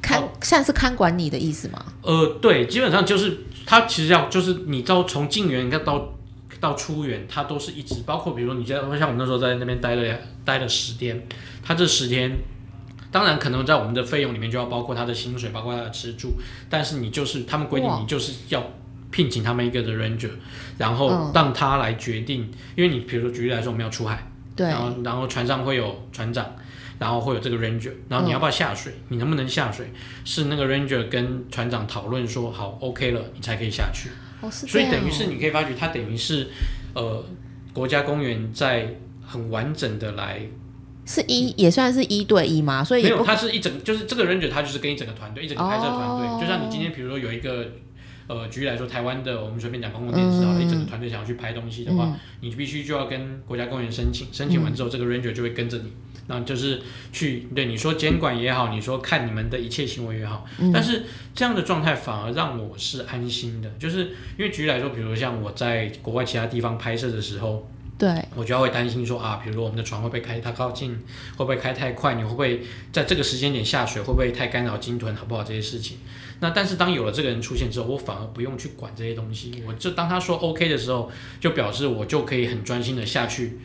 看现在是看管你的意思吗？呃，对，基本上就是他其实要就是你到从进园到到到出园，他都是一直包括比如说你像像我们那时候在那边待了待了十天，他这十天当然可能在我们的费用里面就要包括他的薪水，包括他的吃住，但是你就是他们规定你就是要聘请他们一个的 ranger，然后让他来决定，嗯、因为你比如说举例来说我们要出海，对，然后然后船上会有船长。然后会有这个 ranger，然后你要不要下水？嗯、你能不能下水？是那个 ranger 跟船长讨论说好 OK 了，你才可以下去。哦，是哦。所以等于是你可以发觉，它等于是呃国家公园在很完整的来。是一也算是一对一吗？所以没有，他是一整就是这个 ranger，他就是跟一整个团队，一整个拍摄团队，就像你今天比如说有一个。呃，举例来说，台湾的我们随便讲公共电视啊，一整个团队想要去拍东西的话，嗯、你必须就要跟国家公园申请，申请完之后，这个 ranger 就会跟着你，那、嗯、就是去对你说监管也好，你说看你们的一切行为也好，嗯、但是这样的状态反而让我是安心的，就是因为举例来说，比如像我在国外其他地方拍摄的时候，对，我就要会担心说啊，比如说我们的船会不会开太靠近，会不会开太快，你会不会在这个时间点下水，会不会太干扰鲸豚，好不好这些事情。那但是当有了这个人出现之后，我反而不用去管这些东西，我就当他说 OK 的时候，就表示我就可以很专心的下去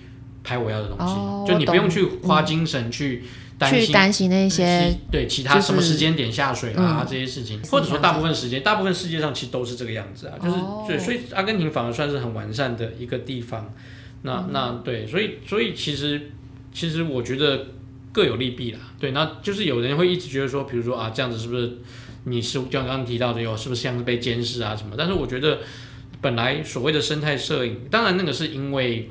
拍我要的东西，哦、就你不用去花精神去担心、嗯、去担心那些对其他什么时间点下水啊、就是、这些事情，或者说大部分时间，大部分世界上其实都是这个样子啊，就是对，所以阿根廷反而算是很完善的一个地方。那那对，所以所以其实其实我觉得各有利弊啦，对，那就是有人会一直觉得说，比如说啊这样子是不是？你是就像刚刚提到的有是不是像是被监视啊什么？但是我觉得本来所谓的生态摄影，当然那个是因为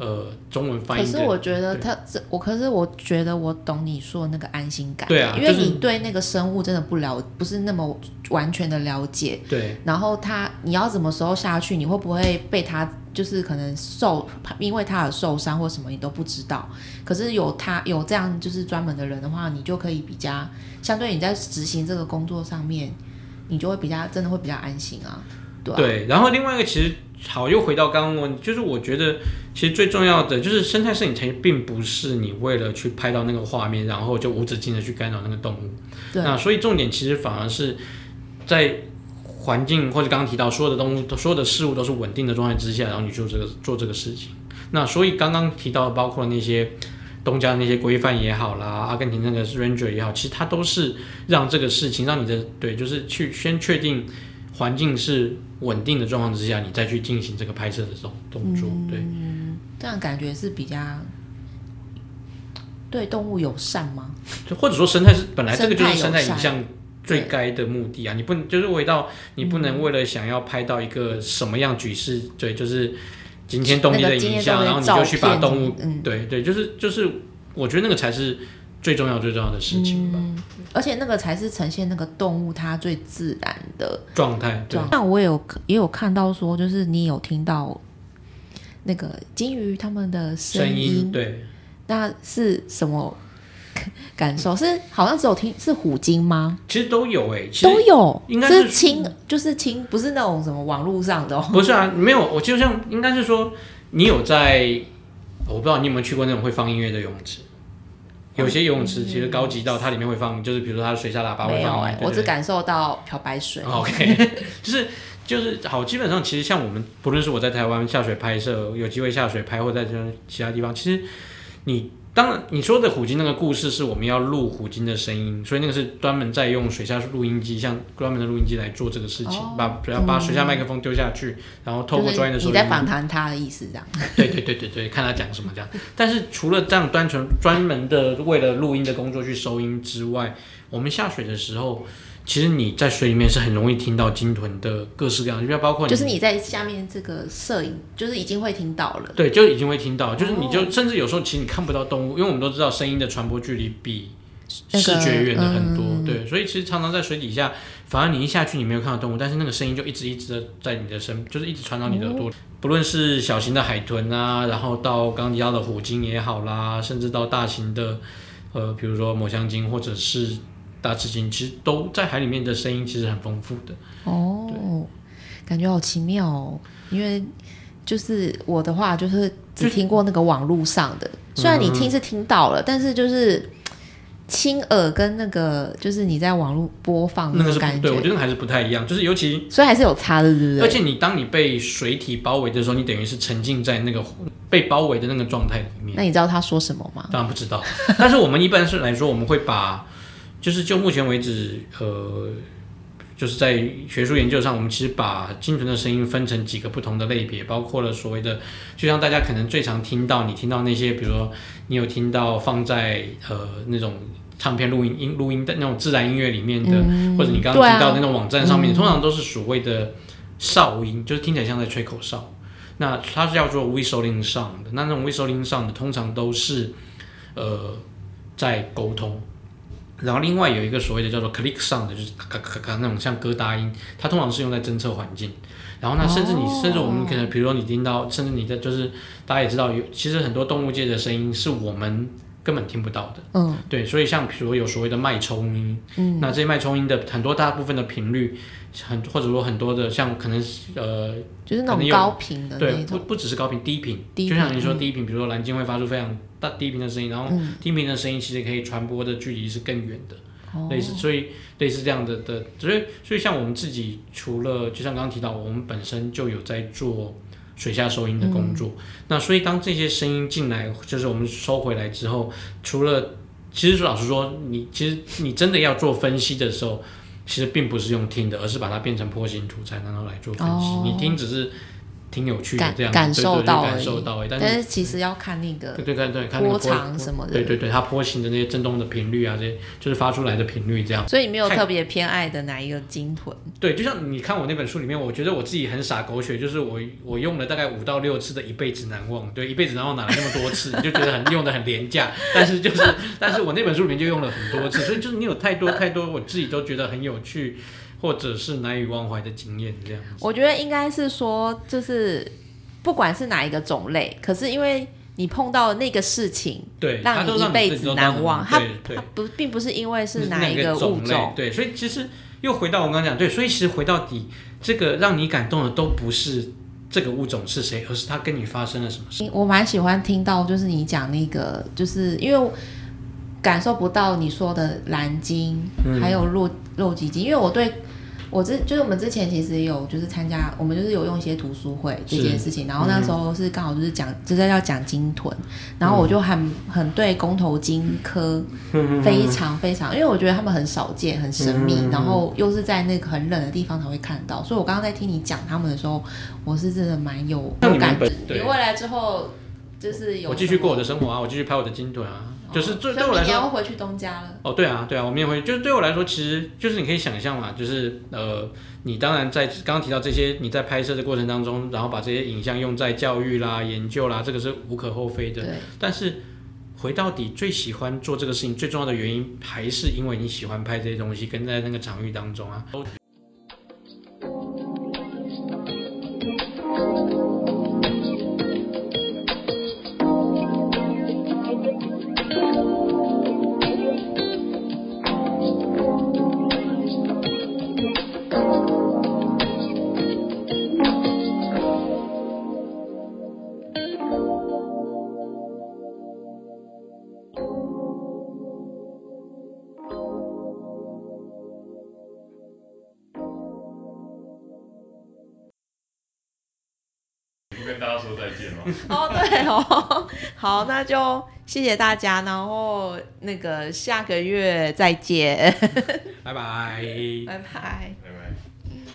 呃中文翻译。可是我觉得他这我可是我觉得我懂你说的那个安心感。对啊，因为你对那个生物真的不了，不是那么完全的了解。对。然后他你要什么时候下去？你会不会被他就是可能受因为他而受伤或什么你都不知道。可是有他有这样就是专门的人的话，你就可以比较。相对你在执行这个工作上面，你就会比较真的会比较安心啊，对啊。对，然后另外一个其实好，又回到刚刚问，就是我觉得其实最重要的就是生态摄影，其实并不是你为了去拍到那个画面，然后就无止境的去干扰那个动物。对。那所以重点其实反而是在环境或者刚刚提到所有的动物、所有的事物都是稳定的状态之下，然后你做这个做这个事情。那所以刚刚提到的包括那些。东家的那些规范也好啦，阿根廷那个 ranger 也好，其实它都是让这个事情让你的对，就是去先确定环境是稳定的状况之下，你再去进行这个拍摄的这种动作，对。嗯，这样感觉是比较对动物友善吗？就或者说生态是本来这个就是生态影像最该的目的啊，你不能就是为到你不能为了想要拍到一个什么样举世，对，就是。惊天动地的影像，然后你就去把动物，嗯、对对，就是就是，我觉得那个才是最重要最重要的事情吧。嗯、而且那个才是呈现那个动物它最自然的状态。对。那我也有也有看到说，就是你有听到那个鲸鱼它们的声音，音，对，那是什么？感受是好像只有听是虎鲸吗？其实都有诶、欸，都有，应该是轻，就是轻，不是那种什么网络上的、喔。不是啊，没有，我就像应该是说，你有在，我不知道你有没有去过那种会放音乐的泳池。有些游泳池其实高级到它里面会放，就是比如说它的水下喇叭会放。我只感受到漂白水。OK，*laughs* 就是就是好，基本上其实像我们，不论是我在台湾下水拍摄，有机会下水拍，或者在其他地方，其实你。当然，你说的虎鲸那个故事是我们要录虎鲸的声音，所以那个是专门在用水下录音机，像专门的录音机来做这个事情，哦、把要把水下麦克风丢下去，嗯、然后透过专业的收音机。你在访谈他的意思这样？对对对对对，看他讲什么这样。但是除了这样单纯专门的为了录音的工作去收音之外，我们下水的时候。其实你在水里面是很容易听到鲸豚的各式各样的，就包括就是你在下面这个摄影，就是已经会听到了。对，就已经会听到，就是你就甚至有时候其实你看不到动物，因为我们都知道声音的传播距离比视觉远的很多，那个嗯、对，所以其实常常在水底下，反而你一下去你没有看到动物，但是那个声音就一直一直的在你的身，就是一直传到你的耳朵，哦、不论是小型的海豚啊，然后到刚刚提到的虎鲸也好啦，甚至到大型的呃，比如说抹香鲸或者是。大翅鲸其实都在海里面的声音其实很丰富的哦，感觉好奇妙哦。因为就是我的话就是只听过那个网络上的，虽然你听是听到了，嗯、但是就是亲耳跟那个就是你在网络播放那个感觉，对我觉得还是不太一样。就是尤其所以还是有差的，对不对？而且你当你被水体包围的时候，你等于是沉浸在那个被包围的那个状态里面。那你知道他说什么吗？当然不知道。但是我们一般是来说，我们会把。就是就目前为止，呃，就是在学术研究上，我们其实把精准的声音分成几个不同的类别，包括了所谓的，就像大家可能最常听到，你听到那些，比如说你有听到放在呃那种唱片录音音录音的那种自然音乐里面的，嗯、或者你刚刚提到的那种网站上面，通常都是所谓的哨音，就是听起来像在吹口哨。那它是叫做 whistling sound 的，那那种 whistling sound 的通常都是呃在沟通。然后另外有一个所谓的叫做 click sound 的，就是咔咔咔咔那种像疙瘩音，它通常是用在侦测环境。然后呢，甚至你、哦、甚至我们可能，比如说你听到，甚至你的就是大家也知道有，其实很多动物界的声音是我们根本听不到的。嗯，对，所以像比如有所谓的脉冲音，嗯，那这些脉冲音的很多大部分的频率，很或者说很多的像可能呃，就是那种高频的对，不不只是高频，低频，低频就像你说低频，比如说蓝鲸会发出非常大低频的声音，然后低频的声音其实可以传播的距离是更远的。类似，所以类似这样的的，所以所以像我们自己，除了就像刚刚提到，我们本身就有在做水下收音的工作。嗯、那所以当这些声音进来，就是我们收回来之后，除了其实老实说，你其实你真的要做分析的时候，其实并不是用听的，而是把它变成波形图才能够来做分析。哦、你听只是。挺有趣的这样子，感受到感受到，但是其实要看那个对对对，看波长什么的，对对对，它波形的那些震动的频率啊，这些就是发出来的频率这样。所以没有特别偏爱的哪一个鲸豚？对，就像你看我那本书里面，我觉得我自己很傻狗血，就是我我用了大概五到六次的一辈子难忘，对，一辈子难忘哪来那么多次？你就觉得很用的很廉价，*laughs* 但是就是，但是我那本书里面就用了很多次，所以就是你有太多太多，我自己都觉得很有趣，或者是难以忘怀的经验这样子。我觉得应该是说，就是。不管是哪一个种类，可是因为你碰到那个事情，对，让你一辈子难忘。它它不并不是因为是哪一个物种，种对，所以其实又回到我刚刚讲，对，所以其实回到底，这个让你感动的都不是这个物种是谁，而是它跟你发生了什么事。我蛮喜欢听到，就是你讲那个，就是因为感受不到你说的蓝鲸，嗯、还有洛洛基鲸，因为我对。我之就是我们之前其实也有就是参加，我们就是有用一些读书会这件事情，然后那时候是刚好就是讲就是要讲鲸豚，然后我就很很对公头鲸科非常非常，因为我觉得他们很少见很神秘，然后又是在那个很冷的地方才会看到，所以我刚刚在听你讲他们的时候，我是真的蛮有有感觉。你未来之后就是有我继续过我的生活啊，我继续拍我的鲸豚啊。就是对对我来说，你要回去东家了。哦，对啊，对啊，我们也会。就是对我来说，其实就是你可以想象嘛，就是呃，你当然在刚刚提到这些，你在拍摄的过程当中，然后把这些影像用在教育啦、研究啦，这个是无可厚非的。对。但是回到底，最喜欢做这个事情最重要的原因，还是因为你喜欢拍这些东西，跟在那个场域当中啊。*laughs* 哦，对哦，*laughs* 好，那就谢谢大家，然后那个下个月再见，拜拜，拜拜。